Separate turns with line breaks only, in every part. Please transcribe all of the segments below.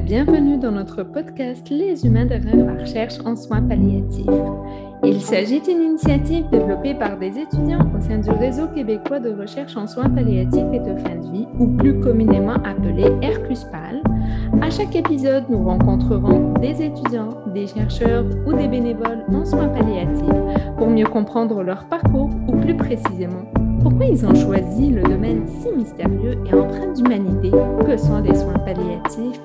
bienvenue dans notre podcast Les humains derrière la recherche en soins palliatifs. Il s'agit d'une initiative développée par des étudiants au sein du réseau québécois de recherche en soins palliatifs et de fin de vie, ou plus communément appelé RQSPAL. À chaque épisode, nous rencontrerons des étudiants, des chercheurs ou des bénévoles en soins palliatifs pour mieux comprendre leur parcours ou plus précisément pourquoi ils ont choisi le domaine si mystérieux et empreint d'humanité que sont les soins palliatifs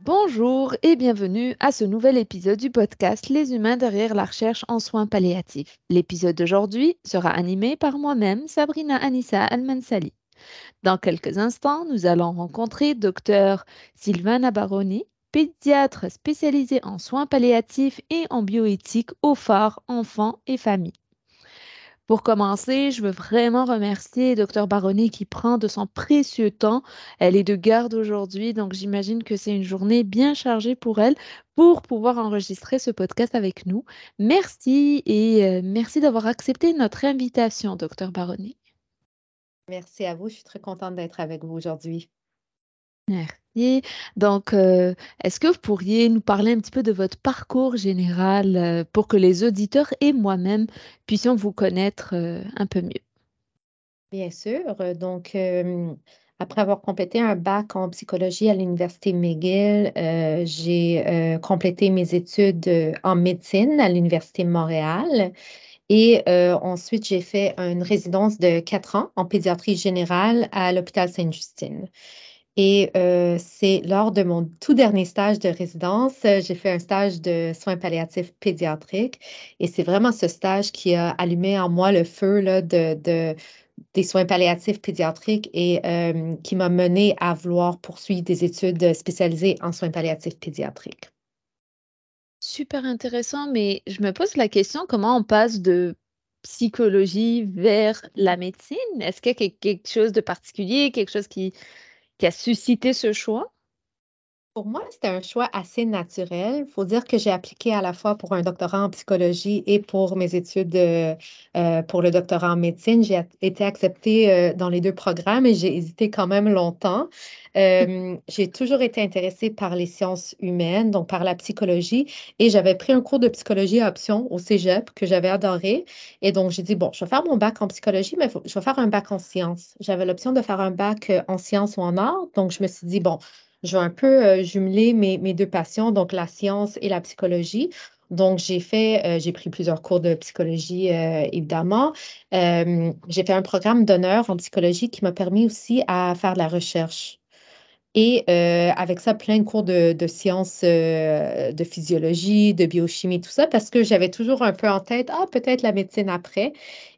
Bonjour et bienvenue à ce nouvel épisode du podcast Les humains derrière la recherche en soins palliatifs. L'épisode d'aujourd'hui sera animé par moi-même, Sabrina Anissa Almansali. Dans quelques instants, nous allons rencontrer Dr Sylvana Baroni, pédiatre spécialisé en soins palliatifs et en bioéthique au phare enfants et familles. Pour commencer, je veux vraiment remercier Dr Baronnet qui prend de son précieux temps. Elle est de garde aujourd'hui, donc j'imagine que c'est une journée bien chargée pour elle pour pouvoir enregistrer ce podcast avec nous. Merci et euh, merci d'avoir accepté notre invitation, Dr Baronnet.
Merci à vous, je suis très contente d'être avec vous aujourd'hui.
Merci. Donc, euh, est-ce que vous pourriez nous parler un petit peu de votre parcours général euh, pour que les auditeurs et moi-même puissions vous connaître euh, un peu mieux?
Bien sûr. Donc, après avoir complété un bac en psychologie à l'Université McGill, j'ai complété mes études en médecine à l'Université Montréal. Et ensuite, j'ai fait une résidence de quatre ans en pédiatrie générale à l'hôpital Sainte-Justine. Et euh, c'est lors de mon tout dernier stage de résidence, euh, j'ai fait un stage de soins palliatifs pédiatriques. Et c'est vraiment ce stage qui a allumé en moi le feu de, des soins palliatifs pédiatriques et euh, qui m'a mené à vouloir poursuivre des études spécialisées en soins palliatifs pédiatriques.
Super intéressant, mais je me pose la question, comment on passe de psychologie vers la médecine? Est-ce qu'il y a quelque chose de particulier, quelque chose qui, qui a suscité ce choix?
Pour moi, c'était un choix assez naturel. Il faut dire que j'ai appliqué à la fois pour un doctorat en psychologie et pour mes études euh, pour le doctorat en médecine. J'ai été acceptée euh, dans les deux programmes et j'ai hésité quand même longtemps. Euh, j'ai toujours été intéressée par les sciences humaines, donc par la psychologie, et j'avais pris un cours de psychologie à option au Cégep que j'avais adoré. Et donc, j'ai dit, bon, je vais faire mon bac en psychologie, mais je vais faire un bac en sciences. J'avais l'option de faire un bac en sciences ou en arts, donc je me suis dit, bon, je vais un peu euh, jumeler mes, deux passions, donc la science et la psychologie. Donc, j'ai fait, euh, j'ai pris plusieurs cours de psychologie, euh, évidemment. j'ai fait un programme d'honneur en psychologie qui m'a permis aussi à faire de la recherche. Et avec ça, plein de cours de, de sciences, de physiologie, de biochimie, tout ça, parce que j'avais toujours un peu en tête, ah, peut-être la médecine après.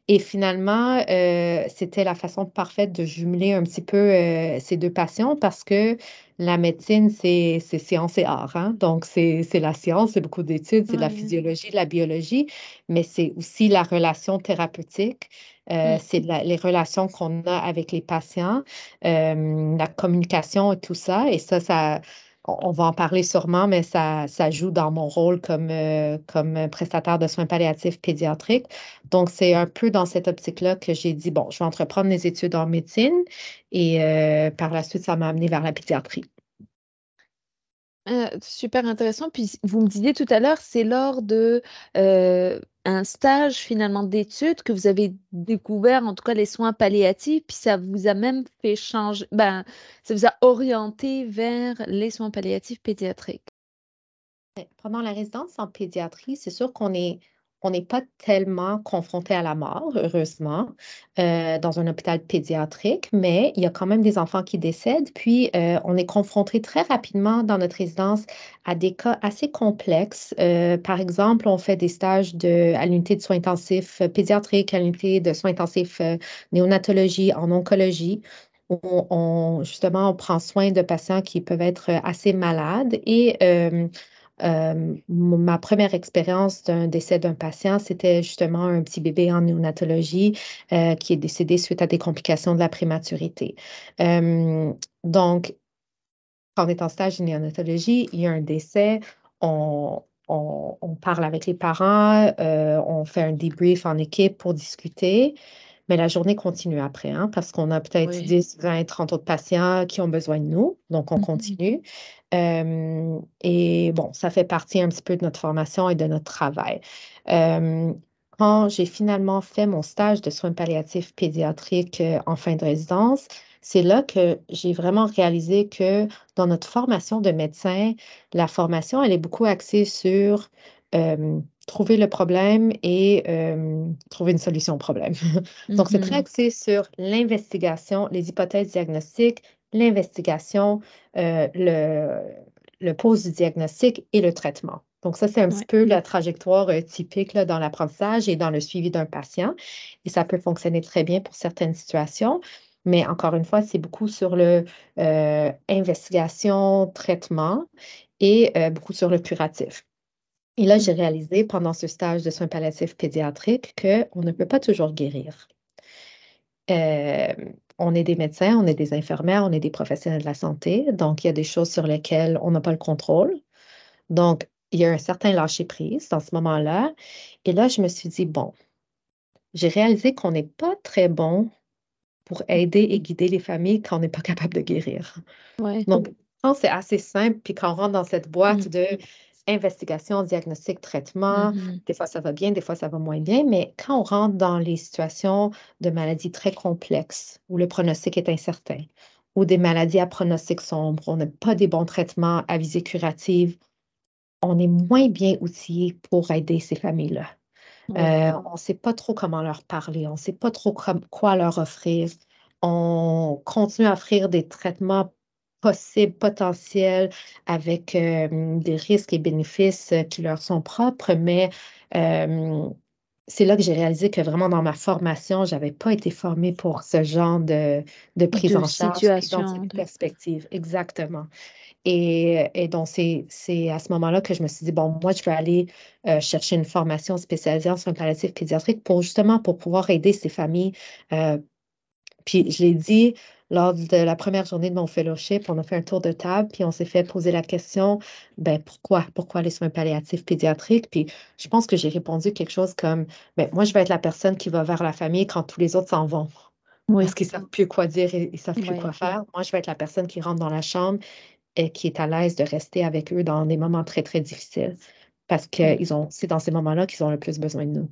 Et finalement, c'était la façon parfaite de jumeler un petit peu ces deux passions parce que la médecine, c'est science et art. Hein. Donc, c'est la science, c'est beaucoup d'études, c'est de la physiologie, de la biologie, mais c'est aussi la relation thérapeutique. Euh, c'est les relations qu'on a avec les patients, euh, la communication et tout ça. Et ça, ça, on va en parler sûrement, mais ça, joue dans mon rôle comme, euh, comme prestataire de soins palliatifs pédiatriques. Donc, c'est un peu dans cette optique-là que j'ai dit, bon, je vais entreprendre mes études en médecine et euh, par la suite, ça m'a amené vers la pédiatrie.
Euh, super intéressant. Puis vous me disiez tout à l'heure, c'est lors de un stage finalement d'études que vous avez découvert, en tout cas les soins palliatifs, puis ça vous a même fait changer, ben, ça vous a orienté vers les soins palliatifs pédiatriques.
Pendant la résidence en pédiatrie, c'est sûr qu'on est on n'est pas tellement confronté à la mort, heureusement, euh, dans un hôpital pédiatrique, mais il y a quand même des enfants qui décèdent. Puis, euh, on est confronté très rapidement dans notre résidence à des cas assez complexes. Euh, par exemple, on fait des stages de, à l'unité de soins intensifs pédiatriques, à l'unité de soins intensifs néonatologie, en oncologie où on, justement, on prend soin de patients qui peuvent être assez malades et ma première expérience d'un décès d'un patient, c'était justement un petit bébé en néonatologie euh, qui est décédé suite à des complications de la prématurité. Euh, donc, quand on est en stage de néonatologie, il y a un décès, on, parle avec les parents, on fait un debrief en équipe pour discuter. Mais la journée continue après, hein, parce qu'on a peut-être 10, 20, 30 autres patients qui ont besoin de nous, donc on mm-hmm. continue. Euh, et bon, ça fait partie un petit peu de notre formation et de notre travail. Euh, quand j'ai finalement fait mon stage de soins palliatifs pédiatriques euh, en fin de résidence, c'est là que j'ai vraiment réalisé que dans notre formation de médecin, la formation, elle est beaucoup axée sur trouver le problème et trouver une solution au problème. Donc, c'est très mm-hmm. axé sur l'investigation, les hypothèses diagnostiques, l'investigation, euh, le, le pose du diagnostic et le traitement. Donc, ça, c'est un petit peu la trajectoire euh, typique là, dans l'apprentissage et dans le suivi d'un patient. Et ça peut fonctionner très bien pour certaines situations. Mais encore une fois, c'est beaucoup sur le euh, investigation, traitement et beaucoup sur le curatif. Et là, j'ai réalisé pendant ce stage de soins palliatifs pédiatriques qu'on ne peut pas toujours guérir. Euh, on est des médecins, on est des infirmières, on est des professionnels de la santé. Donc, il y a des choses sur lesquelles on n'a pas le contrôle. Donc, il y a un certain lâcher-prise dans ce moment-là. Et là, je me suis dit, bon, j'ai réalisé qu'on n'est pas très bon pour aider et guider les familles quand on n'est pas capable de guérir. Donc, quand c'est assez simple, puis quand on rentre dans cette boîte mm. de investigation, diagnostic, traitement. Mm-hmm. Des fois, ça va bien, des fois, ça va moins bien. Mais quand on rentre dans les situations de maladies très complexes où le pronostic est incertain, ou des maladies à pronostic sombre, on n'a pas des bons traitements à visée curative, on est moins bien outillé pour aider ces familles-là. Euh, on ne sait pas trop comment leur parler, on ne sait pas trop quoi leur offrir. On continue à offrir des traitements possibles, potentiels, avec euh, des risques et bénéfices euh, qui leur sont propres, mais euh, c'est là que j'ai réalisé que vraiment dans ma formation, je n'avais pas été formée pour ce genre de, prise en charge, situation, de perspective. Exactement. Et, donc, c'est à ce moment-là que je me suis dit, bon, moi, je vais aller chercher une formation spécialisée en soins palliatifs pédiatriques pour justement pour pouvoir aider ces familles. puis, je l'ai dit, lors de la première journée de mon fellowship, on a fait un tour de table, puis on s'est fait poser la question, ben pourquoi? Pourquoi les soins palliatifs pédiatriques? Puis je pense que j'ai répondu quelque chose comme, ben moi, je vais être la personne qui va vers la famille quand tous les autres s'en vont. Parce qu'ils ne savent plus quoi dire et ils ne savent plus quoi faire. Moi, je vais être la personne qui rentre dans la chambre et qui est à l'aise de rester avec eux dans des moments très, très difficiles. Parce que c'est dans ces moments-là qu'ils ont le plus besoin de nous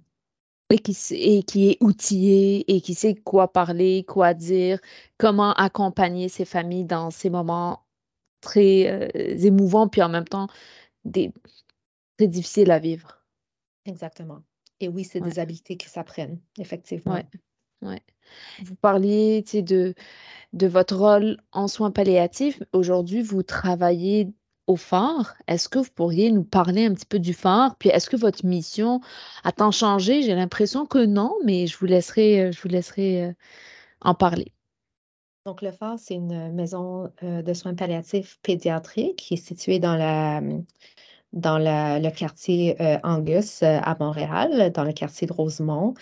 et qui, et qui est outillé et qui sait quoi parler, quoi dire, comment accompagner ses familles dans ces moments très euh, émouvants, puis en même temps des, très difficiles à vivre.
Exactement. Et oui, c'est des habiletés qui s'apprennent, effectivement.
Ouais. Ouais. Vous parliez de, de votre rôle en soins palliatifs. Aujourd'hui, vous travaillez au phare? Est-ce que vous pourriez nous parler un petit peu du phare? Puis est-ce que votre mission a-t-elle changé? J'ai l'impression que non, mais je vous laisserai, euh, je vous laisserai euh, en parler.
Donc, le phare, c'est une maison euh, de soins palliatifs pédiatriques qui est située dans la dans le quartier euh, Angus euh, à Montréal, dans le quartier de Rosemont.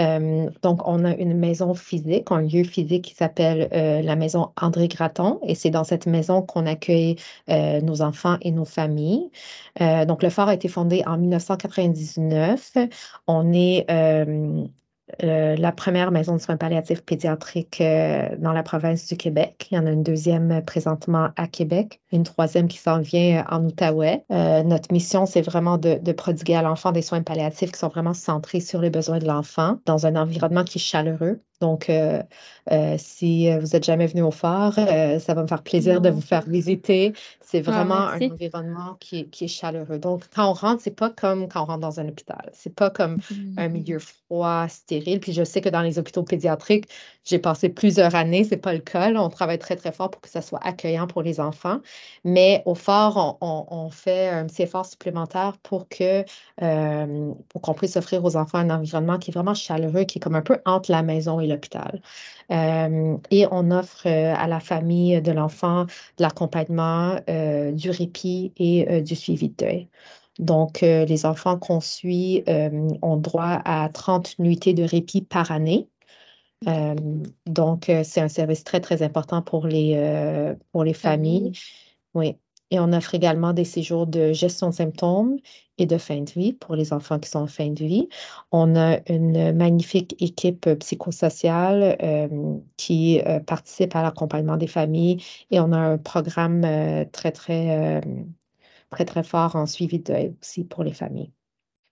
Euh, donc, on a une maison physique, un lieu physique qui s'appelle la maison André Graton, et c'est dans cette maison qu'on accueille nos enfants et nos familles. donc, le phare a été fondé en 1999. On est euh, la première maison de soins palliatifs pédiatriques euh, dans la province du Québec. Il y en a une deuxième euh, présentement à Québec, une troisième qui s'en vient en Outaouais. notre mission, c'est vraiment de, de, prodiguer à l'enfant des soins palliatifs qui sont vraiment centrés sur les besoins de l'enfant dans un environnement qui est chaleureux, donc, euh, euh, si euh, vous n'êtes jamais venu au phare, ça va me faire plaisir de vous faire visiter. C'est ah, vraiment un environnement qui est, chaleureux. Donc, quand on rentre, c'est pas comme quand on rentre dans un hôpital. C'est pas comme un mmh. milieu froid, stérile. Puis je sais que dans les hôpitaux pédiatriques, j'ai passé plusieurs années, c'est pas le cas. On travaille très, très fort pour que ça soit accueillant pour les enfants. Mais au phare, on, fait un petit effort supplémentaire pour que pour qu'on puisse offrir aux enfants un environnement qui est vraiment chaleureux, qui est comme un peu entre la maison et l'hôpital. Euh, et on offre euh, à la famille de l'enfant de l'accompagnement, euh, du répit et du suivi de deuil. Donc, les enfants qu'on suit ont droit à 30 nuitées de répit par année. donc, c'est un service très, très important pour les, pour les familles. Oui. Et on offre également des séjours de gestion de symptômes et de fin de vie pour les enfants qui sont en fin de vie. On a une magnifique équipe psychosociale euh, qui euh, participe à l'accompagnement des familles et on a un programme euh, très, très, très, très fort en suivi aussi pour les familles.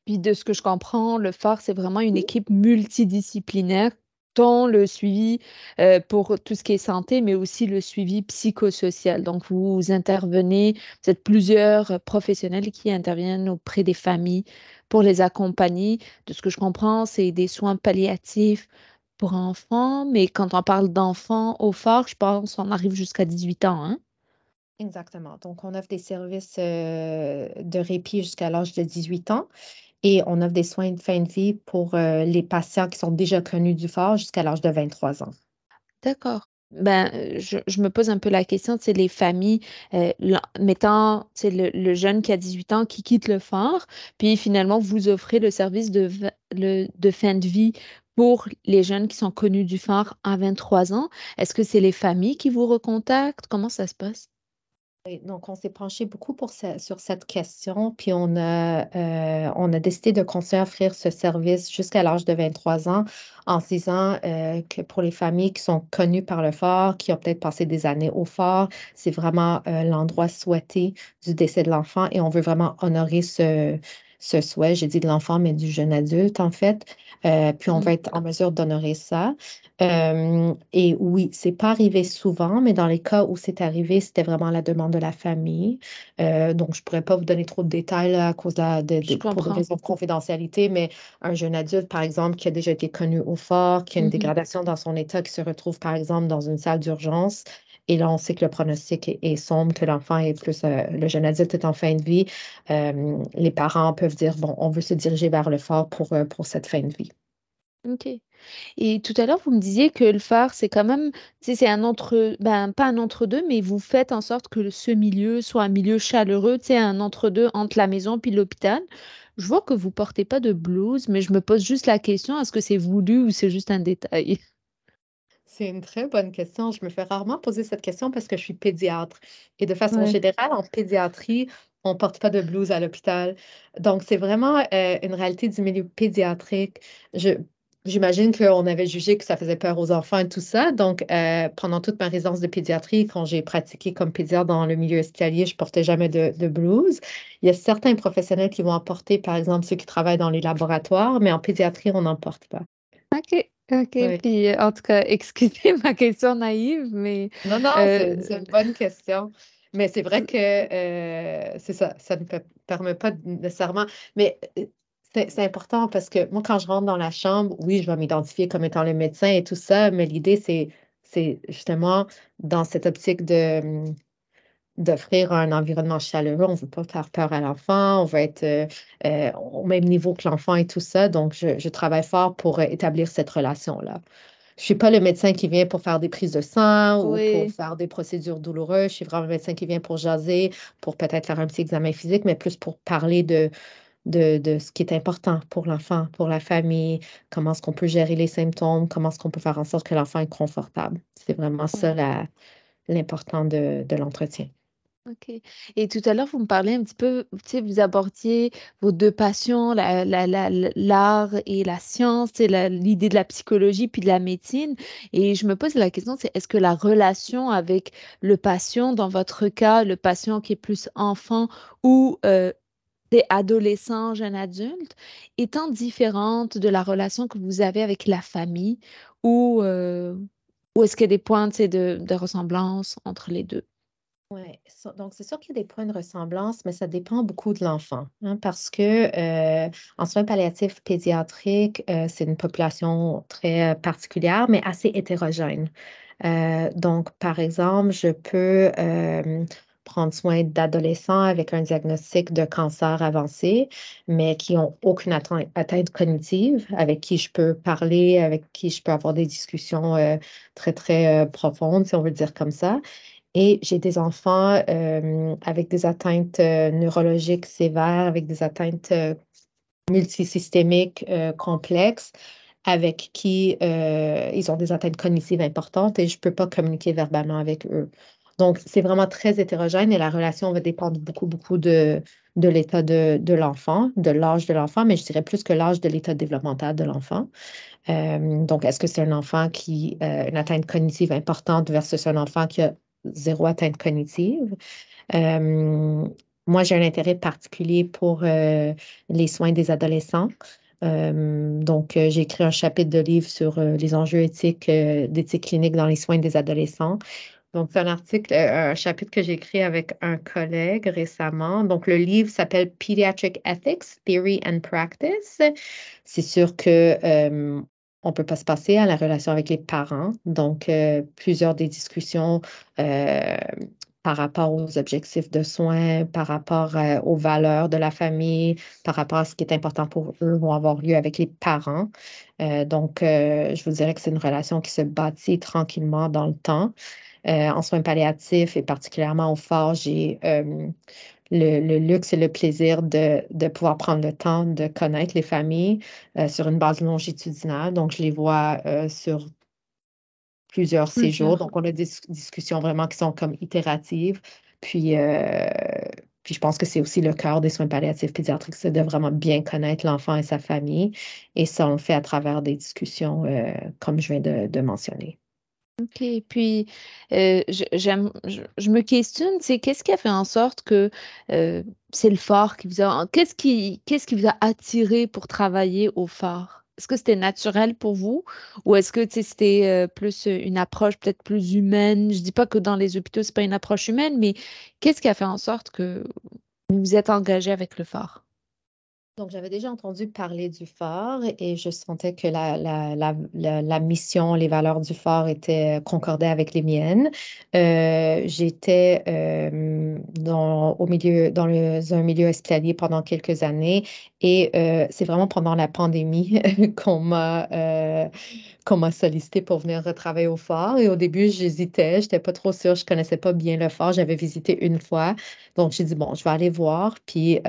Puis de ce que je comprends, le phare, c'est vraiment une équipe multidisciplinaire tant le suivi euh, pour tout ce qui est santé, mais aussi le suivi psychosocial. Donc, vous intervenez, vous êtes plusieurs professionnels qui interviennent auprès des familles pour les accompagner. De ce que je comprends, c'est des soins palliatifs pour enfants, mais quand on parle d'enfants au phare, je pense qu'on arrive jusqu'à 18 ans. Hein?
Exactement. Donc, on offre des services euh, de répit jusqu'à l'âge de 18 ans. Et on offre des soins de fin de vie pour euh, les patients qui sont déjà connus du fort jusqu'à l'âge de 23 ans.
D'accord. Ben, je, me pose un peu la question, c'est les familles, euh, mettant le, le jeune qui a 18 ans qui quitte le fort, puis finalement, vous offrez le service de, de fin de vie pour les jeunes qui sont connus du phare à 23 ans. Est-ce que c'est les familles qui vous recontactent? Comment ça se passe?
Donc, on s'est penché beaucoup pour sur cette question, puis on a, euh, on a décidé de continuer à offrir ce service jusqu'à l'âge de 23 ans en se disant euh, que pour les familles qui sont connues par le fort, qui ont peut-être passé des années au fort, c'est vraiment euh, l'endroit souhaité du décès de l'enfant et on veut vraiment honorer ce, ce souhait, j'ai dit de l'enfant, mais du jeune adulte, en fait. Euh, puis on va mmh. être en mesure d'honorer ça. Euh, et oui, c'est pas arrivé souvent, mais dans les cas où c'est arrivé, c'était vraiment la demande de la famille. Euh, donc, je pourrais pas vous donner trop de détails à cause de, de, pour des raisons de confidentialité, mais un jeune adulte, par exemple, qui a déjà été connu au fort, qui a une mmh dégradation dans son état, qui se retrouve, par exemple, dans une salle d'urgence, et là, on sait que le pronostic est, sombre, que l'enfant est plus, euh, le jeune adulte est en fin de vie. Euh, les parents peuvent dire, bon, on veut se diriger vers le phare pour, euh, pour cette fin de vie.
OK. Et tout à l'heure, vous me disiez que le phare, c'est quand même, c'est un entre, ben, pas un entre-deux, mais vous faites en sorte que ce milieu soit un milieu chaleureux, c'est un entre-deux entre la maison puis l'hôpital. Je vois que vous portez pas de blouse, mais je me pose juste la question, est-ce que c'est voulu ou c'est juste un détail?
C'est une très bonne question. Je me fais rarement poser cette question parce que je suis pédiatre. Et de façon générale, en pédiatrie, on ne porte pas de blouse à l'hôpital. Donc, c'est vraiment euh, une réalité du milieu pédiatrique. J'imagine qu'on avait jugé que ça faisait peur aux enfants et tout ça. Donc, euh, pendant toute ma résidence de pédiatrie, quand j'ai pratiqué comme pédiatre dans le milieu hospitalier, je ne portais jamais de, de, blouse. Il y a certains professionnels qui vont en porter, par exemple ceux qui travaillent dans les laboratoires, mais en pédiatrie, on n'en porte pas.
OK. OK, puis euh, en tout cas, excusez ma question naïve, mais...
Non, non, c'est euh, une bonne question. Mais c'est vrai que euh, c'est ça, ça ne permet pas nécessairement. Mais c'est important parce que moi, quand je rentre dans la chambre, oui, je vais m'identifier comme étant le médecin et tout ça, mais l'idée, c'est justement dans cette optique de d'offrir un environnement chaleureux. On ne veut pas faire peur à l'enfant, on veut être euh, euh, au même niveau que l'enfant et tout ça. Donc, je, travaille fort pour euh, établir cette relation-là. Je ne suis pas le médecin qui vient pour faire des prises de sang ou pour faire des procédures douloureuses. Je suis vraiment le médecin qui vient pour jaser, pour peut-être faire un petit examen physique, mais plus pour parler de, de, ce qui est important pour l'enfant, pour la famille, comment est-ce qu'on peut gérer les symptômes, comment est-ce qu'on peut faire en sorte que l'enfant est confortable? C'est vraiment ça l'important de l'entretien.
OK. Et tout à l'heure, vous me parlez un petit peu, vous abordiez vos deux passions, l'art et la science, l'idée de la psychologie puis de la médecine. Et je me pose la question, c'est est-ce que la relation avec le patient, dans votre cas, le patient qui est plus enfant ou euh, des adolescents, jeunes adultes, étant différente de la relation que vous avez avec la famille ou, euh, est-ce qu'il y a des points, de ressemblance entre les deux?
Oui, donc c'est sûr qu'il y a des points de ressemblance, mais ça dépend beaucoup de l'enfant, hein, parce que euh, en soins palliatifs pédiatriques, euh, c'est une population très euh, particulière, mais assez hétérogène. donc, par exemple, je peux prendre soin d'adolescents avec un diagnostic de cancer avancé, mais qui n'ont aucune atteinte cognitive, avec qui je peux parler, avec qui je peux avoir des discussions très, très profondes, si on veut dire comme ça. Et j'ai des enfants euh, avec des atteintes euh, neurologiques sévères, avec des atteintes euh, multisystémiques complexes, avec qui ils ont des atteintes cognitives importantes et je ne peux pas communiquer verbalement avec eux. Donc, c'est vraiment très hétérogène et la relation va dépendre beaucoup, beaucoup de, de l'état de, l'enfant, de l'âge de l'enfant, mais je dirais plus que l'âge de l'état développemental de l'enfant. Donc, est-ce que c'est un enfant qui a une atteinte cognitive importante versus un enfant qui a zéro atteinte cognitive? Euh, moi, j'ai un intérêt particulier pour euh, les soins des adolescents. donc, j'ai écrit un chapitre de livre sur les enjeux éthiques, d'éthique clinique dans les soins des adolescents. Donc, c'est un article, un chapitre que j'ai écrit avec un collègue récemment. Donc, le livre s'appelle Pediatric Ethics, Theory and Practice. C'est sûr que on ne peut pas se passer à la relation avec les parents. Donc, euh, plusieurs des discussions euh, par rapport aux objectifs de soins, par rapport euh, aux valeurs de la famille, par rapport à ce qui est important pour eux vont avoir lieu avec les parents. donc, je vous dirais que c'est une relation qui se bâtit tranquillement dans le temps. en soins palliatifs et particulièrement au phare, j'ai le, luxe et le plaisir de, pouvoir prendre le temps de connaître les familles euh, sur une base longitudinale. Donc, je les vois euh, sur plusieurs séjours. Donc, on a des discussions vraiment qui sont comme itératives. Puis, euh, puis je pense que c'est aussi le cœur des soins palliatifs pédiatriques, c'est de vraiment bien connaître l'enfant et sa famille. Et ça, on le fait à travers des discussions, comme je viens de mentionner.
OK. Puis, euh, je, me questionne, c'est qu'est-ce qui a fait en sorte que euh, c'est le phare qui vous a. Qu'est-ce qui, qu'est-ce qui vous a attiré pour travailler au phare? Est-ce que c'était naturel pour vous? Ou est-ce que c'était euh, plus une approche peut-être plus humaine? Je dis pas que dans les hôpitaux, c'est pas une approche humaine, mais qu'est-ce qui a fait en sorte que vous vous êtes engagé avec le phare?
Donc, j'avais déjà entendu parler du phare et je sentais que la, la, mission, les valeurs du phare étaient euh, concordées avec les miennes. Euh, j'étais euh, dans, au dans un milieu hospitalier pendant quelques années et c'est vraiment pendant la pandémie qu'on m'a qu'on m'a sollicité pour venir retravailler au phare. Et au début, j'hésitais, je n'étais pas trop sûre, je ne connaissais pas bien le phare. J'avais visité une fois. Donc, j'ai dit, bon, je vais aller voir. Puis,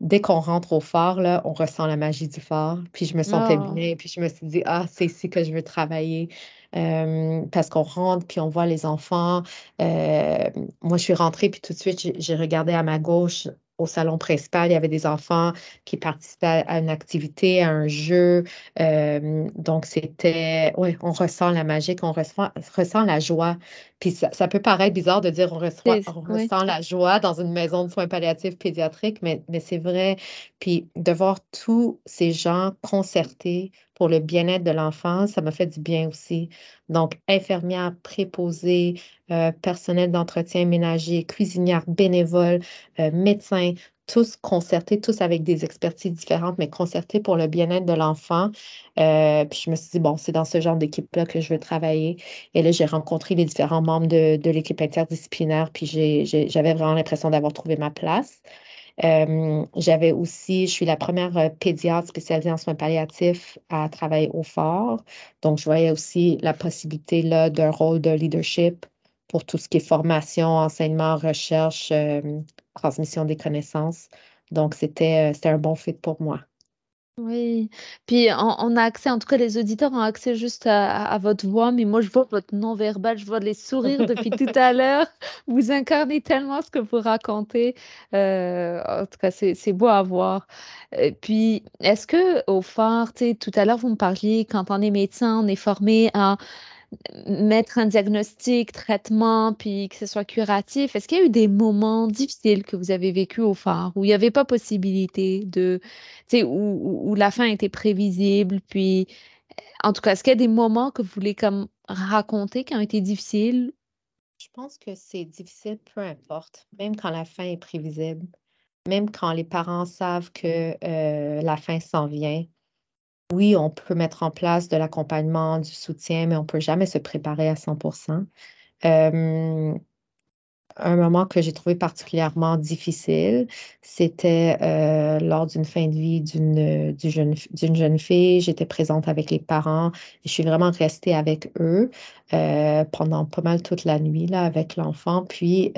dès qu'on rentre au phare, là, on ressent la magie du phare. Puis je me sentais ah. bien. Puis je me suis dit, ah, c'est ici que je veux travailler. parce qu'on rentre, puis on voit les enfants. moi, je suis rentrée, puis tout de suite, j'ai regardé à ma gauche au salon principal, il y avait des enfants qui participaient à une activité, à un jeu. Euh, donc, c'était, oui, on ressent la magie, on ressent, ressent la joie. Puis ça, peut paraître bizarre de dire on, on ressent la joie dans une maison de soins palliatifs pédiatriques, mais, mais c'est vrai. Puis de voir tous ces gens concertés pour le bien-être de l'enfant, ça m'a fait du bien aussi. Donc, infirmière, préposée, euh, personnel d'entretien ménager, cuisinière, bénévole, euh, médecin, tous concertés, tous avec des expertises différentes, mais concertés pour le bien-être de l'enfant. Euh, puis je me suis dit, bon, c'est dans ce genre d'équipe-là que je veux travailler. Et là, j'ai rencontré les différents membres de, de l'équipe interdisciplinaire, puis j'avais vraiment l'impression d'avoir trouvé ma place. Euh, j'avais aussi, je suis la première euh, pédiatre spécialisée en soins palliatifs à travailler au fort. Donc, je voyais aussi la possibilité là d'un rôle de leadership pour tout ce qui est formation, enseignement, recherche, euh, transmission des connaissances. Donc, c'était un bon fit pour moi.
Oui, puis on, a accès, en tout cas les auditeurs ont accès juste à, votre voix, mais moi je vois votre non-verbal, je vois les sourires depuis tout à l'heure. Vous incarnez tellement ce que vous racontez. Euh, en tout cas, c'est beau à voir. Et puis, est-ce que au phare, tout à l'heure vous me parliez, quand on est médecin, on est formé à mettre un diagnostic, traitement, puis que ce soit curatif? Est-ce qu'il y a eu des moments difficiles que vous avez vécu au phare où il n'y avait pas possibilité de, tu sais, où, où, la fin était prévisible, puis en tout cas, est-ce qu'il y a des moments que vous voulez comme raconter qui ont été difficiles?
Je pense que c'est difficile, peu importe, même quand la fin est prévisible, même quand les parents savent que euh, la fin s'en vient oui, on peut mettre en place de l'accompagnement, du soutien, mais on ne peut jamais se préparer à 100% un moment que j'ai trouvé particulièrement difficile, c'était euh, lors d'une fin de vie d'une jeune, jeune fille. J'étais présente avec les parents et je suis vraiment restée avec eux euh, pendant pas mal toute la nuit là, avec l'enfant. Puis,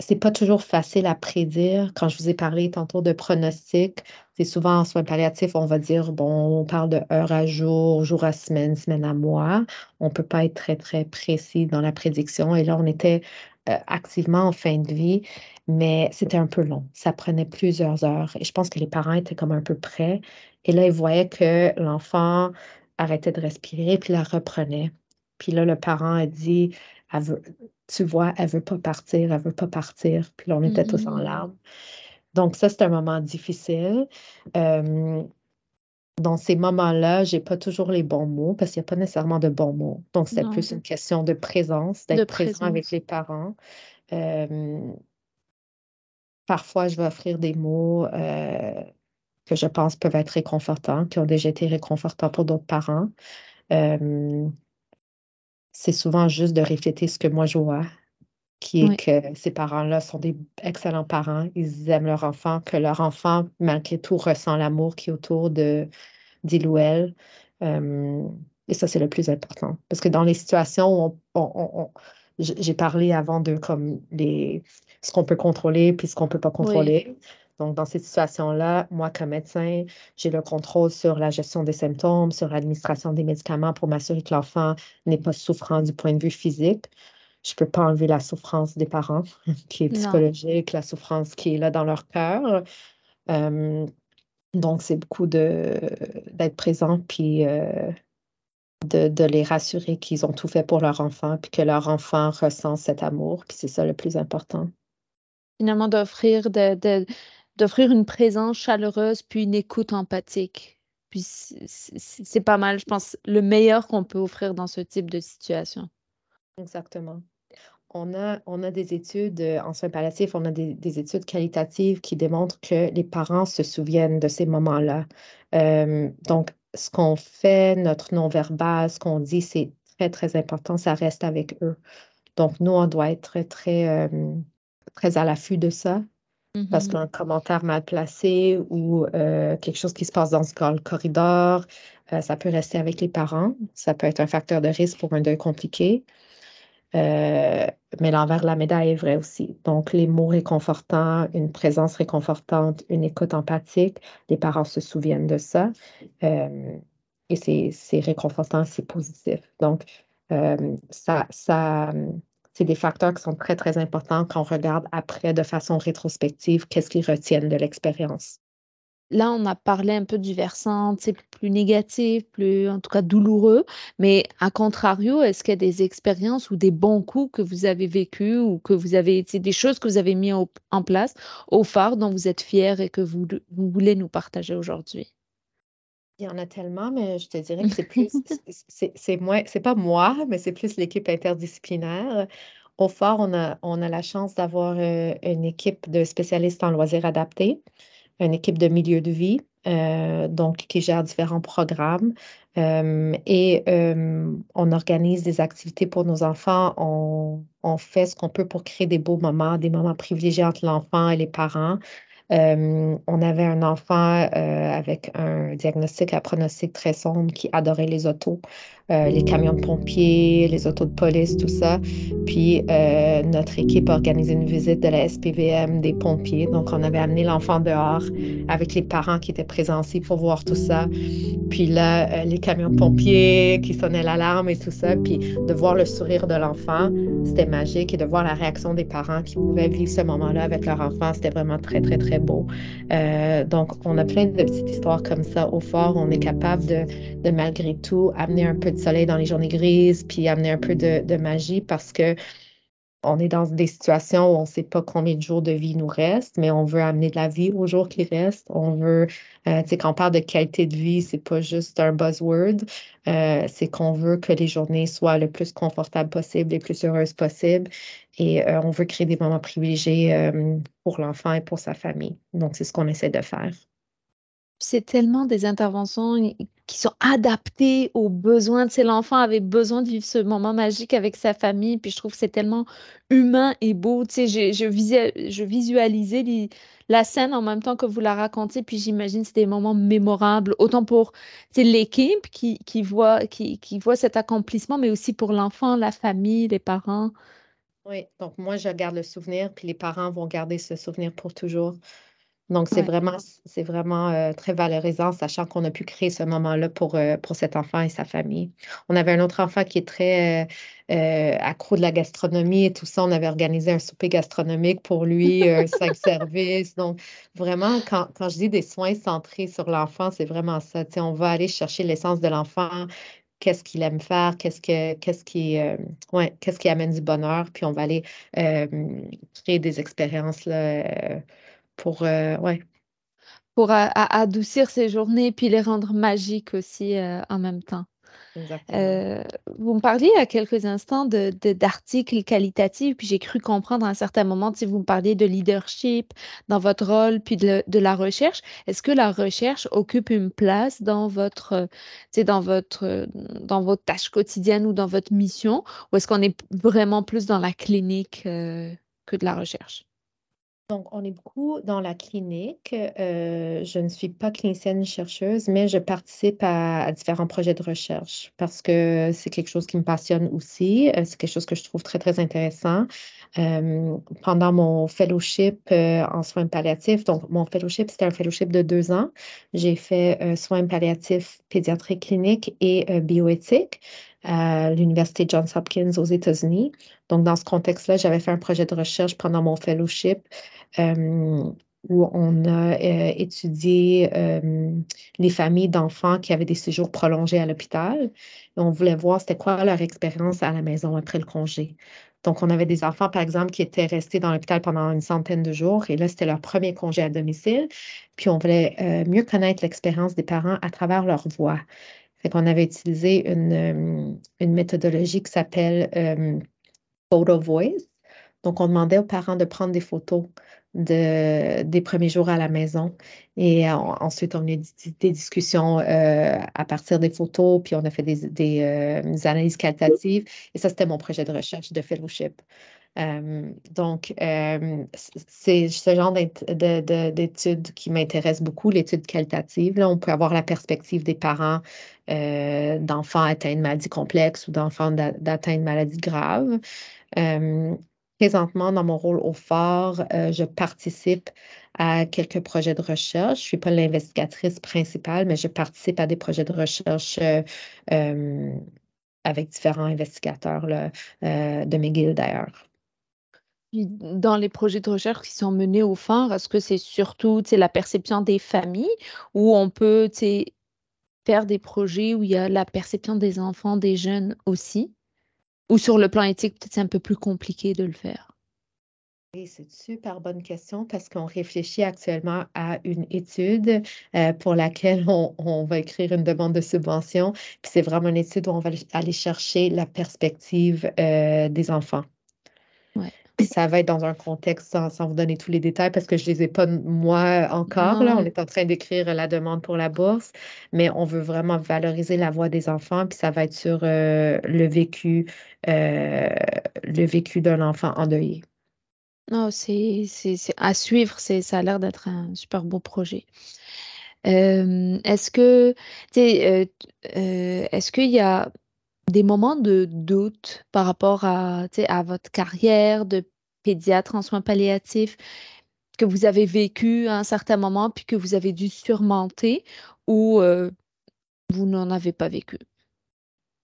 c'est pas toujours facile à prédire. Quand je vous ai parlé tantôt de pronostic, c'est souvent en soins palliatifs, on va dire, bon, on parle de heure à jour, jour à semaine, semaine à mois. On peut pas être très, très précis dans la prédiction. Et là, on était euh, activement en fin de vie, mais c'était un peu long. Ça prenait plusieurs heures. Et je pense que les parents étaient comme un peu prêts. Et là, ils voyaient que l'enfant arrêtait de respirer, puis la reprenait. Puis là, le parent a dit, tu vois, elle veut pas partir, elle veut pas partir. Puis là, on était tous en mm-hmm. larmes. Donc, ça, c'est un moment difficile. dans ces moments-là, j'ai pas toujours les bons mots parce qu'il n'y a pas nécessairement de bons mots. Donc, c'est plus une question de présence, d'être présent avec les parents. parfois, je vais offrir des mots euh, que je pense peuvent être réconfortants, qui ont déjà été réconfortants pour d'autres parents c'est souvent juste de refléter ce que moi je vois, qui est que ces parents-là sont des excellents parents, ils aiment leur enfant, que leur enfant, malgré tout, ressent l'amour qui est autour de d'il ou elle. et ça, c'est le plus important. Parce que dans les situations où j'ai parlé avant de comme les, ce qu'on peut contrôler puis ce qu'on ne peut pas contrôler. Donc, dans cette situation-là, moi, comme médecin, j'ai le contrôle sur la gestion des symptômes, sur l'administration des médicaments pour m'assurer que l'enfant n'est pas souffrant du point de vue physique. Je ne peux pas enlever la souffrance des parents, qui est psychologique, la souffrance qui est là dans leur cœur. Euh, donc, c'est beaucoup d'être présent, puis euh, de, de, les rassurer qu'ils ont tout fait pour leur enfant, puis que leur enfant ressent cet amour, puis c'est ça le plus important.
Finalement, d'offrir de, de, d'offrir une présence chaleureuse puis une écoute empathique. Puis c'est pas mal, je pense, le meilleur qu'on peut offrir dans ce type de situation.
Exactement. On a, on a des études euh, en soins palliatifs, on a des, études qualitatives qui démontrent que les parents se souviennent de ces moments-là. Euh, donc, ce qu'on fait, notre non-verbal, ce qu'on dit, c'est très, très important, ça reste avec eux. Donc, nous, on doit être très, très, euh, très à l'affût de ça, parce mmh qu'un commentaire mal placé ou euh, quelque chose qui se passe dans le corridor, euh, ça peut rester avec les parents. Ça peut être un facteur de risque pour un deuil compliqué. Euh, mais l'envers de la médaille est vrai aussi. Donc, les mots réconfortants, une présence réconfortante, une écoute empathique, les parents se souviennent de ça. et c'est réconfortant, c'est positif. Donc, ça, ça, c'est des facteurs qui sont très, très importants quand on regarde après de façon rétrospective qu'est-ce qu'ils retiennent de l'expérience.
Là, on a parlé un peu du versant plus négatif, plus en tout cas douloureux, mais à contrario, est-ce qu'il y a des expériences ou des bons coups que vous avez vécus ou que vous avez été des choses que vous avez mis en place au phare dont vous êtes fiers et que vous, vous voulez nous partager aujourd'hui?
Il y en a tellement, mais je te dirais que c'est plus, c'est moins, c'est pas moi, mais c'est plus l'équipe interdisciplinaire. Au fort, on a, on a la chance d'avoir euh, une équipe de spécialistes en loisirs adaptés, une équipe de milieu de vie, euh, donc qui gère différents programmes. Euh, et on organise des activités pour nos enfants. On, on fait ce qu'on peut pour créer des beaux moments, des moments privilégiés entre l'enfant et les parents. Euh, on avait un enfant euh, avec un diagnostic à pronostic très sombre qui adorait les autos, euh, les camions de pompiers, les autos de police, tout ça. Puis notre équipe a organisé une visite de la SPVM des pompiers. Donc, on avait amené l'enfant dehors avec les parents qui étaient présents aussi pour voir tout ça. Puis là, les camions de pompiers qui sonnaient l'alarme et tout ça. Puis de voir le sourire de l'enfant, c'était magique. Et de voir la réaction des parents qui pouvaient vivre ce moment-là avec leur enfant, c'était vraiment très, très, très Euh, donc, on a plein de petites histoires comme ça au fort. On est capable de, malgré tout amener un peu de soleil dans les journées grises, puis amener un peu de magie parce que on est dans des situations où on ne sait pas combien de jours de vie nous reste, mais on veut amener de la vie aux jours qui restent. On veut, euh, tu sais, quand on parle de qualité de vie, c'est pas juste un buzzword, euh, c'est qu'on veut que les journées soient le plus confortables possible, les plus heureuses possible, et euh, on veut créer des moments privilégiés pour l'enfant et pour sa famille. Donc, c'est ce qu'on essaie de faire
c'est tellement des interventions qui sont adaptées aux besoins. de l'enfant avait besoin de vivre ce moment magique avec sa famille, puis je trouve que c'est tellement humain et beau. Tu sais, je, je, visualisais la scène en même temps que vous la racontez, puis j'imagine c'est des moments mémorables, autant pour l'équipe qui, voit, qui voit cet accomplissement, mais aussi pour l'enfant, la famille, les parents.
Oui, donc moi, je garde le souvenir, puis les parents vont garder ce souvenir pour toujours. Donc, c'est vraiment, c'est vraiment euh, très valorisant, sachant qu'on a pu créer ce moment-là pour, euh, pour cet enfant et sa famille. On avait un autre enfant qui est très euh, accro de la gastronomie et tout ça. On avait organisé un souper gastronomique pour lui, cinq services. Donc, vraiment, quand, quand je dis des soins centrés sur l'enfant, c'est vraiment ça. on va aller chercher l'essence de l'enfant, qu'est-ce qu'il aime faire, qu'est-ce que qu'est-ce qui ouais, qu'est-ce qui amène du bonheur, puis on va aller créer des expériences là, pour, euh, ouais.
pour adoucir ces journées et puis les rendre magiques aussi euh, en même temps. Euh, vous me parliez a quelques instants de, d'articles qualitatifs, puis j'ai cru comprendre à un certain moment, si vous me parliez de leadership dans votre rôle, puis de, de la recherche. Est-ce que la recherche occupe une place dans votre, dans votre, dans votre tâche quotidienne ou dans votre mission, ou est-ce qu'on est vraiment plus dans la clinique que de la recherche?
Donc, on est beaucoup dans la clinique. Euh, je ne suis pas clinicienne chercheuse, mais je participe à, différents projets de recherche parce que c'est quelque chose qui me passionne aussi. Euh, c'est quelque chose que je trouve très, très intéressant. Euh, pendant mon fellowship en soins palliatifs, donc mon fellowship, c'était un fellowship de deux ans. J'ai fait soins palliatifs pédiatriques cliniques et bioéthique à l'Université Johns Hopkins aux États-Unis. Donc, dans ce contexte-là, j'avais fait un projet de recherche pendant mon fellowship euh, où on a euh, étudié euh, les familles d'enfants qui avaient des séjours prolongés à l'hôpital. on voulait voir c'était quoi leur expérience à la maison après le congé. Donc, on avait des enfants, par exemple, qui étaient restés dans l'hôpital pendant une centaine de jours et là, c'était leur premier congé à domicile. Puis, on voulait mieux connaître l'expérience des parents à travers leur voix. Fait qu'on avait utilisé une, une méthodologie qui s'appelle Photo Voice. Donc, on demandait aux parents de prendre des photos de, des premiers jours à la maison. Et ensuite, on a eu des discussions euh, à partir des photos, puis on a fait des, euh, analyses qualitatives. Et ça, c'était mon projet de recherche de fellowship. Euh, donc, c'est ce genre d'études qui m'intéresse beaucoup, l'étude qualitative. Là, on peut avoir la perspective des parents d'enfants atteints de maladies complexes ou d'enfants atteints de maladies graves. Présentement, dans mon rôle au phare, euh, je participe à quelques projets de recherche. Je ne suis pas l'investigatrice principale, mais je participe à des projets de recherche euh, euh, avec différents investigateurs de McGill d'ailleurs.
Dans les projets de recherche qui sont menés au phare, est-ce que c'est surtout la perception des familles ou on peut faire des projets où il y a la perception des enfants, des jeunes aussi? Ou sur le plan éthique, peut-être c'est un peu plus compliqué de le faire?
Oui, c'est une super bonne question parce qu'on réfléchit actuellement à une étude euh, pour laquelle on, va écrire une demande de subvention. C'est vraiment une étude où on va aller chercher la perspective euh, des enfants. Ça va être dans un contexte, sans, vous donner tous les détails, parce que je ne les ai pas moi encore. Là. On est en train d'écrire la demande pour la bourse, mais on veut vraiment valoriser la voix des enfants, puis ça va être sur euh, le vécu, euh, le vécu d'un enfant endeuillé.
Non, c'est à suivre, ça a l'air d'être un super beau projet. Euh, est-ce que, est-ce qu'il y a des moments de doute par rapport à, à votre carrière de pédiatre en soins palliatifs que vous avez vécu à un certain moment puis que vous avez dû surmonter ou euh, vous n'en avez pas vécu?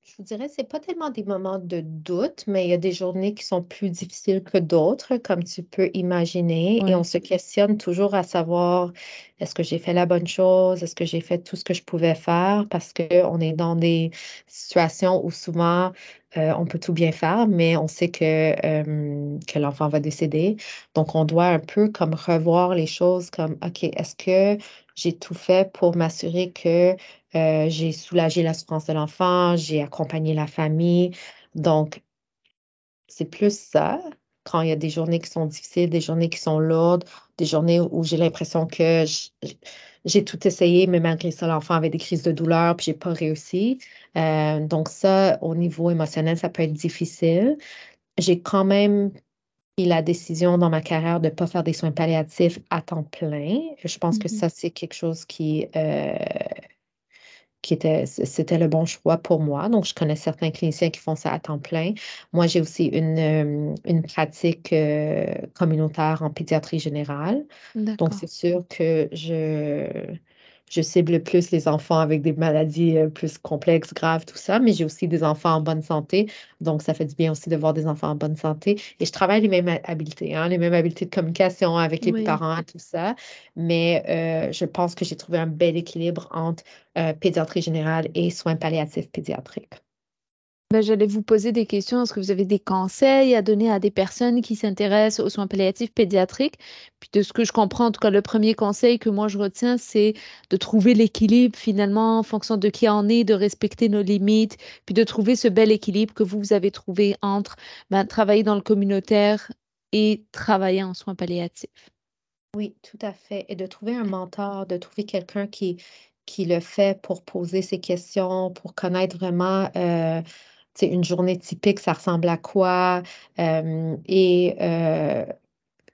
Je vous dirais, c'est pas tellement des moments de doute, mais il y a des journées qui sont plus difficiles que d'autres, comme tu peux imaginer. Et on se questionne toujours à savoir, est-ce que j'ai fait la bonne chose? Est-ce que j'ai fait tout ce que je pouvais faire? Parce qu'on est dans des situations où souvent, euh, on peut tout bien faire, mais on sait que, euh, que l'enfant va décéder. Donc, on doit un peu comme revoir les choses comme, OK, est-ce que j'ai tout fait pour m'assurer que euh, j'ai soulagé la souffrance de l'enfant, j'ai accompagné la famille? Donc, c'est plus ça. Quand il y a des journées qui sont difficiles, des journées qui sont lourdes, des journées où j'ai l'impression que j'ai tout essayé, mais malgré ça, l'enfant avait des crises de douleur, puis j'ai pas réussi. Euh, donc ça, au niveau émotionnel, ça peut être difficile. J'ai quand même pris la décision dans ma carrière de ne pas faire des soins palliatifs à temps plein. Je pense que mm-hmm. ça, c'est quelque chose qui, euh, qui était, c'était le bon choix pour moi. Donc, je connais certains cliniciens qui font ça à temps plein. Moi, j'ai aussi une, une pratique communautaire en pédiatrie générale. Donc, c'est sûr que je je cible plus les enfants avec des maladies euh, plus complexes, graves, tout ça, mais j'ai aussi des enfants en bonne santé. Donc, ça fait du bien aussi de voir des enfants en bonne santé. Et je travaille les mêmes habiletés, hein, les mêmes habiletés de communication avec les parents, tout ça. Mais euh, je pense que j'ai trouvé un bel équilibre entre euh, pédiatrie générale et soins palliatifs pédiatriques.
Ben, j'allais vous poser des questions. Est-ce que vous avez des conseils à donner à des personnes qui s'intéressent aux soins palliatifs pédiatriques? Puis de ce que je comprends, en tout cas, le premier conseil que moi je retiens, c'est de trouver l'équilibre finalement en fonction de qui on est, de respecter nos limites, puis de trouver ce bel équilibre que vous, vous avez trouvé entre ben, travailler dans le communautaire et travailler en soins palliatifs.
Oui, tout à fait. Et de trouver un mentor, de trouver quelqu'un qui, qui le fait pour poser ses questions, pour connaître vraiment euh, une journée typique, ça ressemble à quoi? Euh, et euh,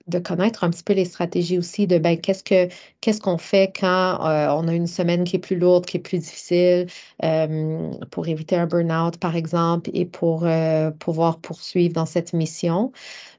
de connaître un petit peu les stratégies aussi de ben, qu'est-ce que qu'est-ce qu'on fait quand euh, on a une semaine qui est plus lourde, qui est plus difficile, pour éviter un burn-out, par exemple, et pour pouvoir poursuivre dans cette mission.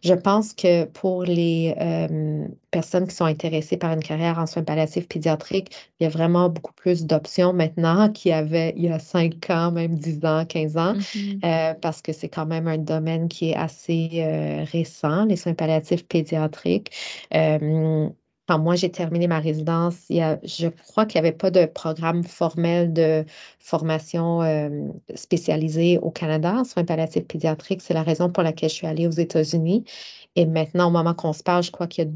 Je pense que pour les euh, personnes qui sont intéressées par une carrière en soins palliatifs pédiatriques, il y a vraiment beaucoup plus d'options maintenant qu'il y avait il y a 5 ans, même 10 ans, 15 ans, mm-hmm. euh, parce que c'est quand même un domaine qui est assez euh, récent, les soins palliatifs pédiatriques quand moi j'ai terminé ma résidence, je crois qu'il n'y avait pas de programme formel de formation euh, spécialisée au Canada en soins palliatifs pédiatriques. C'est la raison pour laquelle je suis allée aux États-Unis. Et maintenant, au moment qu'on se parle, je crois qu'il y a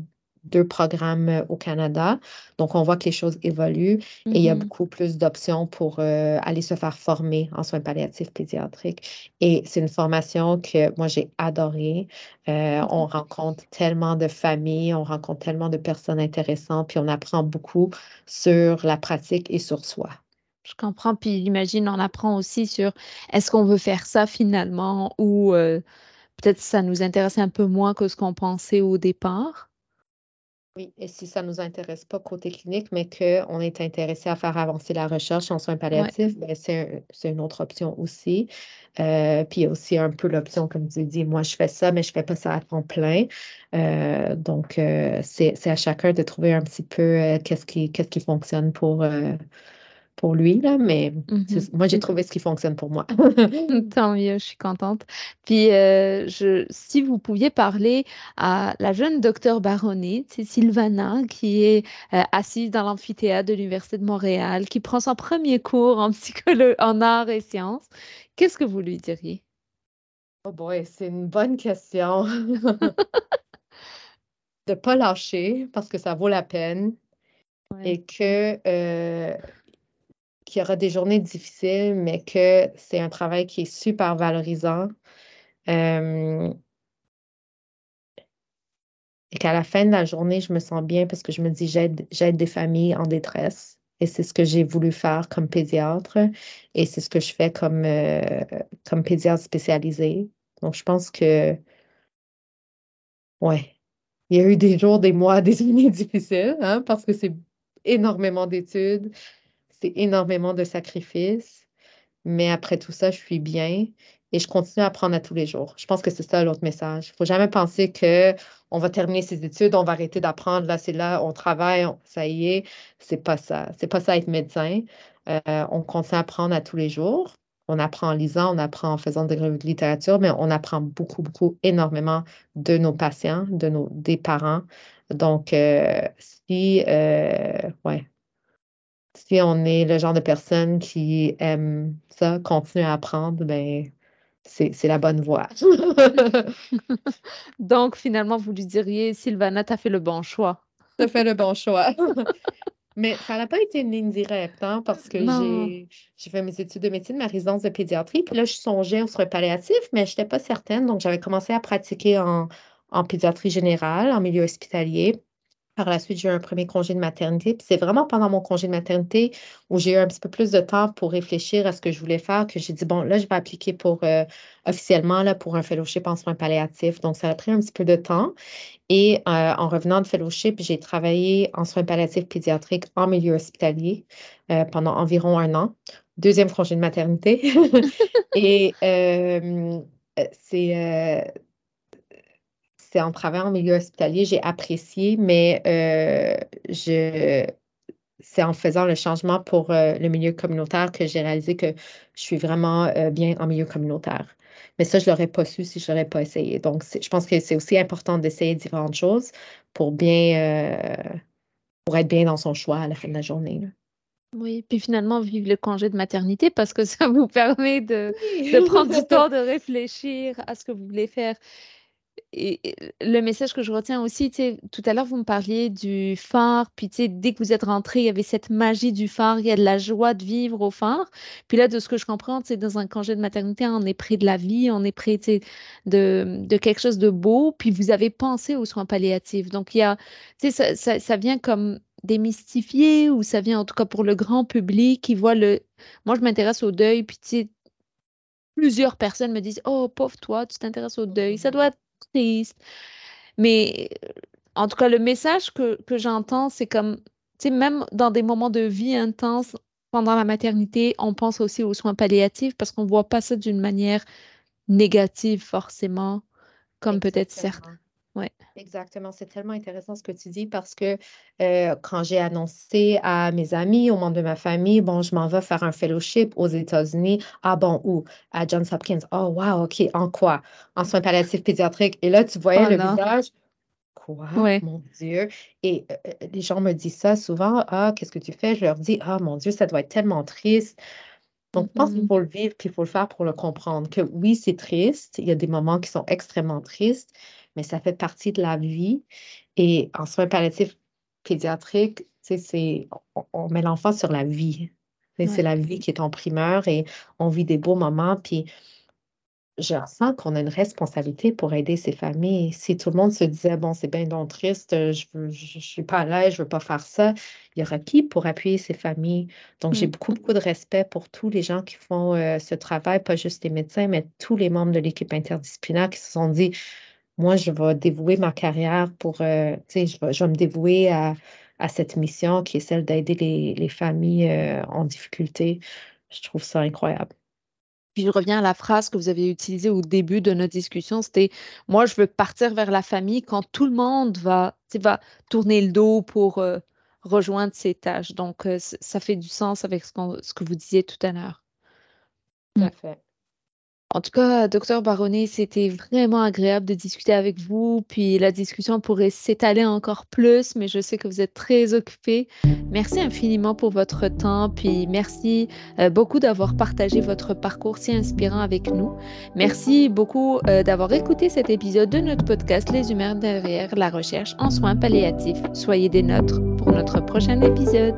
deux programmes euh, au Canada. Donc, on voit que les choses évoluent et il y a mm-hmm. beaucoup plus d'options pour euh, aller se faire former en soins palliatifs pédiatriques. Et c'est une formation que moi, j'ai adorée. Euh, on rencontre tellement de familles, on rencontre tellement de personnes intéressantes, puis on apprend beaucoup sur la pratique et sur soi.
Je comprends, puis j'imagine on apprend aussi sur est-ce qu'on veut faire ça finalement ou peut-être ça nous intéresse un peu moins que ce qu'on pensait au départ.
Oui, et si ça ne nous intéresse pas côté clinique, mais qu'on est intéressé à faire avancer la recherche en soins palliatifs, ben, c'est une autre option aussi. Euh, puis il y a aussi un peu l'option, comme tu dis, moi je fais ça, mais je ne fais pas ça à temps plein. Euh, donc, euh, c'est à chacun de trouver un petit peu qu'est-ce qui, qu'est-ce qui fonctionne pour, pour lui, là, mais mm-hmm. moi, j'ai trouvé ce qui fonctionne pour moi.
Tant mieux, je suis contente. Puis, euh, je, si vous pouviez parler à la jeune docteur Baronnet, c'est Sylvana, qui est euh, assise dans l'amphithéâtre de l'Université de Montréal, qui prend son premier cours en psychologie, en arts et sciences, qu'est-ce que vous lui diriez?
Oh boy, c'est une bonne question. de ne pas lâcher parce que ça vaut la peine et que euh, qu'il y aura des journées difficiles, mais que c'est un travail qui est super valorisant. Euh, et qu'à la fin de la journée, je me sens bien parce que je me dis, j'aide, des familles en détresse. Et c'est ce que j'ai voulu faire comme pédiatre. Et c'est ce que je fais comme, euh, comme pédiatre spécialisé. Donc, je pense que, ouais, il y a eu des jours, des mois, des années difficiles, hein, parce que c'est énormément d'études, c'est énormément de sacrifices, mais après tout ça, je suis bien et je continue à apprendre à tous les jours. Je pense que c'est ça l'autre message. Il ne faut jamais penser qu'on va terminer ses études, on va arrêter d'apprendre, là, c'est là, on travaille, ça y est. C'est pas ça. C'est pas ça être médecin. Euh, on continue à apprendre à tous les jours. On apprend en lisant, on apprend en faisant des revues de littérature, mais on apprend beaucoup, beaucoup, énormément de nos patients, de nos, des parents. Donc, euh, si, euh, ouais, si on est le genre de personne qui aime ça, continue à apprendre, ben, c'est la bonne voie.
Donc, finalement, vous lui diriez, Sylvana, tu as fait le bon choix.
Tu as fait le bon choix. Mais ça n'a pas été une ligne directe, hein, parce que j'ai fait mes études de médecine, ma résidence de pédiatrie, puis là, je songeais au soins palliatif, mais je n'étais pas certaine. Donc, j'avais commencé à pratiquer en, en pédiatrie générale, en milieu hospitalier. Par la suite, j'ai eu un premier congé de maternité. Puis c'est vraiment pendant mon congé de maternité où j'ai eu un petit peu plus de temps pour réfléchir à ce que je voulais faire que j'ai dit, bon, là, je vais appliquer pour euh, officiellement là, pour un fellowship en soins palliatifs. Donc, ça a pris un petit peu de temps. Et euh, en revenant de fellowship, j'ai travaillé en soins palliatifs pédiatriques en milieu hospitalier euh, pendant environ un an. deuxième congé de maternité. Et c'est c'est en travaillant en milieu hospitalier, j'ai apprécié, mais je c'est en faisant le changement pour le milieu communautaire que j'ai réalisé que je suis vraiment bien en milieu communautaire. Mais ça, je ne l'aurais pas su si je n'aurais pas essayé. Donc, je pense que c'est aussi important d'essayer différentes choses pour bien, pour être bien dans son choix à la fin de la journée.
Oui, puis finalement, vivre le congé de maternité parce que ça vous permet de, de prendre du temps de réfléchir à ce que vous voulez faire et, le message que je retiens aussi, tout à l'heure, vous me parliez du phare, puis dès que vous êtes rentré, il y avait cette magie du phare, il y a de la joie de vivre au phare. Puis là, de ce que je comprends, c'est dans un congé de maternité, on est près de la vie, on est près de, de quelque chose de beau, puis vous avez pensé aux soins palliatifs. Donc, il y a, ça, ça, ça vient comme démystifier, ou ça vient en tout cas pour le grand public qui voit le... Moi, je m'intéresse au deuil, puis plusieurs personnes me disent, oh, pauvre toi, tu t'intéresses au deuil, ça doit être Mais en tout cas, le message que, j'entends, c'est comme, tu sais, même dans des moments de vie intenses, pendant la maternité, on pense aussi aux soins palliatifs parce qu'on ne voit pas ça d'une manière négative forcément, comme peut-être certains. Ouais.
Exactement, c'est tellement intéressant ce que tu dis parce que euh, quand j'ai annoncé à mes amis, aux membres de ma famille, bon, je m'en vais faire un fellowship aux États-Unis. Ah bon, où? À Johns Hopkins. Oh, wow, OK. En quoi? En soins palliatifs pédiatriques. Et là, tu voyais oh le visage. Quoi? Mon Dieu. Et euh, euh, les gens me disent ça souvent. Ah, qu'est-ce que tu fais? Je leur dis, ah, mon Dieu, ça doit être tellement triste. Donc, je pense qu'il faut le vivre, puis il faut le faire pour le comprendre. Que oui, c'est triste. Il y a des moments qui sont extrêmement tristes, mais ça fait partie de la vie. Et en soins palliatifs pédiatriques, c'est, on, met l'enfant sur la vie. C'est la vie qui est en primeur et on vit des beaux moments. Puis je sens qu'on a une responsabilité pour aider ces familles. Si tout le monde se disait, bon, c'est bien donc triste, je ne je, suis pas à l'aise, je ne veux pas faire ça, il y aura qui pour appuyer ces familles? Donc, j'ai mm. beaucoup, beaucoup de respect pour tous les gens qui font euh, ce travail, pas juste les médecins, mais tous les membres de l'équipe interdisciplinaire qui se sont dit, moi, je vais dévouer ma carrière pour, euh, tu sais, je vais, me dévouer à, cette mission qui est celle d'aider les, familles euh, en difficulté. Je trouve ça incroyable.
Puis je reviens à la phrase que vous avez utilisée au début de notre discussion, c'était moi, je veux partir vers la famille quand tout le monde va, va tourner le dos pour euh, rejoindre ses tâches. Donc, ça fait du sens avec ce, ce, que vous disiez tout à l'heure.
Tout à fait.
En tout cas, docteur Baronnet, c'était vraiment agréable de discuter avec vous. Puis la discussion pourrait s'étaler encore plus, mais je sais que vous êtes très occupé. Merci infiniment pour votre temps. Puis merci euh, beaucoup d'avoir partagé votre parcours si inspirant avec nous. Merci beaucoup euh, d'avoir écouté cet épisode de notre podcast Les humains derrière la recherche en soins palliatifs. Soyez des nôtres pour notre prochain épisode.